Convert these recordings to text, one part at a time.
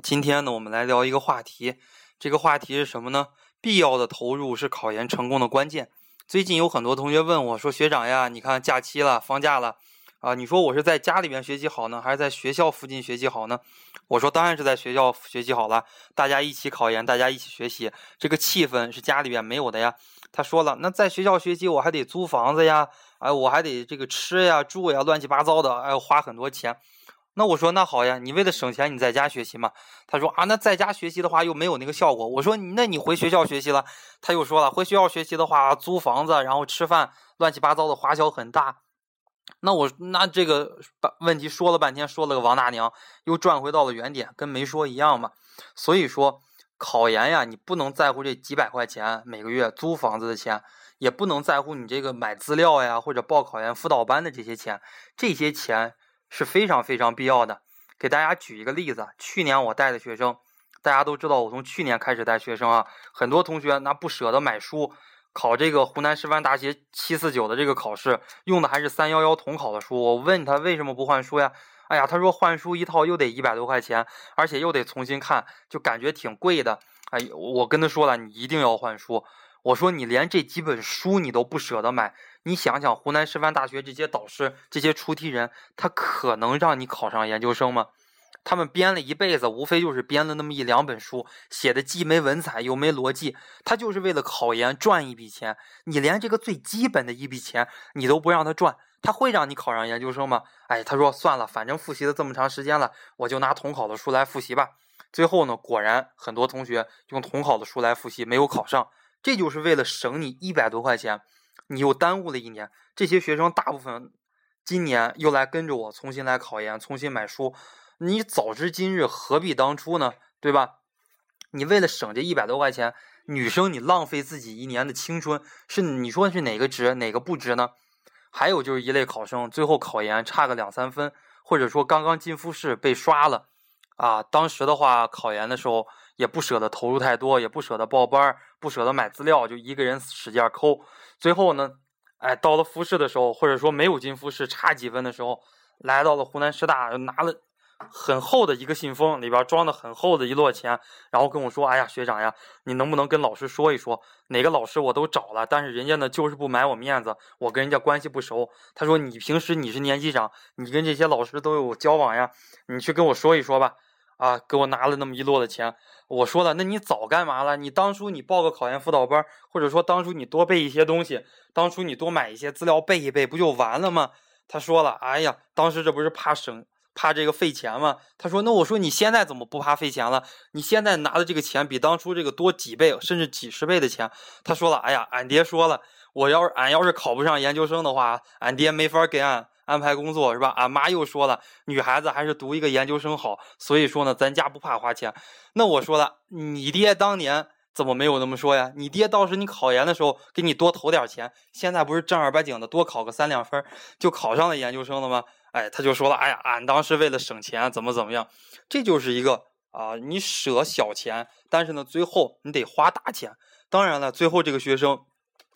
今天呢，我们来聊一个话题。这个话题是什么呢？必要的投入是考研成功的关键。最近有很多同学问我说：“学长呀，你看假期了，放假了啊，你说我是在家里边学习好呢，还是在学校附近学习好呢？”我说：“当然是在学校学习好了，大家一起考研，大家一起学习，这个气氛是家里边没有的呀。”他说了：“那在学校学习，我还得租房子呀，哎，我还得这个吃呀、住呀，乱七八糟的，哎，花很多钱。”那我说那好呀，你为了省钱，你在家学习嘛？他说啊，那在家学习的话又没有那个效果。我说那你回学校学习了？他又说了，回学校学习的话，租房子，然后吃饭，乱七八糟的花销很大。那我那这个问题说了半天，说了个王大娘，又转回到了原点，跟没说一样嘛。所以说考研呀，你不能在乎这几百块钱每个月租房子的钱，也不能在乎你这个买资料呀或者报考研辅导班的这些钱，这些钱。是非常非常必要的。给大家举一个例子，去年我带的学生，大家都知道，我从去年开始带学生啊，很多同学那不舍得买书，考这个湖南师范大学七四九的这个考试，用的还是三幺幺统考的书。我问他为什么不换书呀？哎呀，他说换书一套又得一百多块钱，而且又得重新看，就感觉挺贵的。哎，我跟他说了，你一定要换书。我说你连这几本书你都不舍得买。你想想，湖南师范大学这些导师、这些出题人，他可能让你考上研究生吗？他们编了一辈子，无非就是编了那么一两本书，写的既没文采又没逻辑，他就是为了考研赚一笔钱。你连这个最基本的一笔钱你都不让他赚，他会让你考上研究生吗？哎，他说算了，反正复习了这么长时间了，我就拿统考的书来复习吧。最后呢，果然很多同学用统考的书来复习，没有考上，这就是为了省你一百多块钱。你又耽误了一年，这些学生大部分今年又来跟着我重新来考研，重新买书。你早知今日，何必当初呢？对吧？你为了省这一百多块钱，女生你浪费自己一年的青春，是你说是哪个值，哪个不值呢？还有就是一类考生，最后考研差个两三分，或者说刚刚进复试被刷了，啊，当时的话考研的时候也不舍得投入太多，也不舍得报班，不舍得买资料，就一个人使劲抠。最后呢，哎，到了复试的时候，或者说没有进复试，差几分的时候，来到了湖南师大，拿了很厚的一个信封，里边装的很厚的一摞钱，然后跟我说：“哎呀，学长呀，你能不能跟老师说一说，哪个老师我都找了，但是人家呢就是不买我面子，我跟人家关系不熟。”他说：“你平时你是年级长，你跟这些老师都有交往呀，你去跟我说一说吧。”啊，给我拿了那么一摞的钱，我说了，那你早干嘛了？你当初你报个考研辅导班，或者说当初你多背一些东西，当初你多买一些资料背一背，不就完了吗？他说了，哎呀，当时这不是怕省，怕这个费钱吗？他说，那我说你现在怎么不怕费钱了？你现在拿的这个钱比当初这个多几倍，甚至几十倍的钱。他说了，哎呀，俺爹说了，我要是俺要是考不上研究生的话，俺爹没法给俺。安排工作是吧？俺妈又说了，女孩子还是读一个研究生好。所以说呢，咱家不怕花钱。那我说了，你爹当年怎么没有那么说呀？你爹当时你考研的时候给你多投点钱，现在不是正儿八经的多考个三两分就考上了研究生了吗？哎，他就说了，哎呀，俺当时为了省钱，怎么怎么样？这就是一个啊，你舍小钱，但是呢，最后你得花大钱。当然了，最后这个学生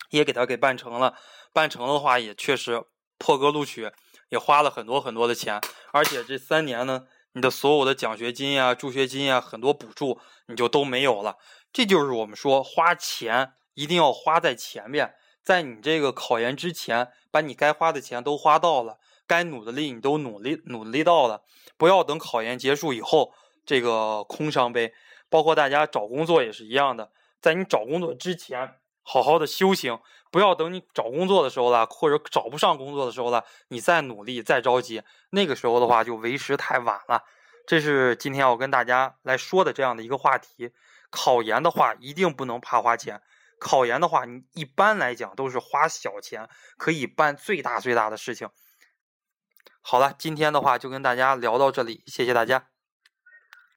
也给他给办成了，办成的话也确实破格录取。也花了很多很多的钱，而且这三年呢，你的所有的奖学金呀、助学金呀，很多补助你就都没有了。这就是我们说花钱一定要花在前面，在你这个考研之前，把你该花的钱都花到了，该努的力你都努力努力到了，不要等考研结束以后这个空伤悲。包括大家找工作也是一样的，在你找工作之前。好好的修行，不要等你找工作的时候了，或者找不上工作的时候了，你再努力再着急，那个时候的话就为时太晚了。这是今天要跟大家来说的这样的一个话题。考研的话一定不能怕花钱，考研的话你一般来讲都是花小钱可以办最大最大的事情。好了，今天的话就跟大家聊到这里，谢谢大家。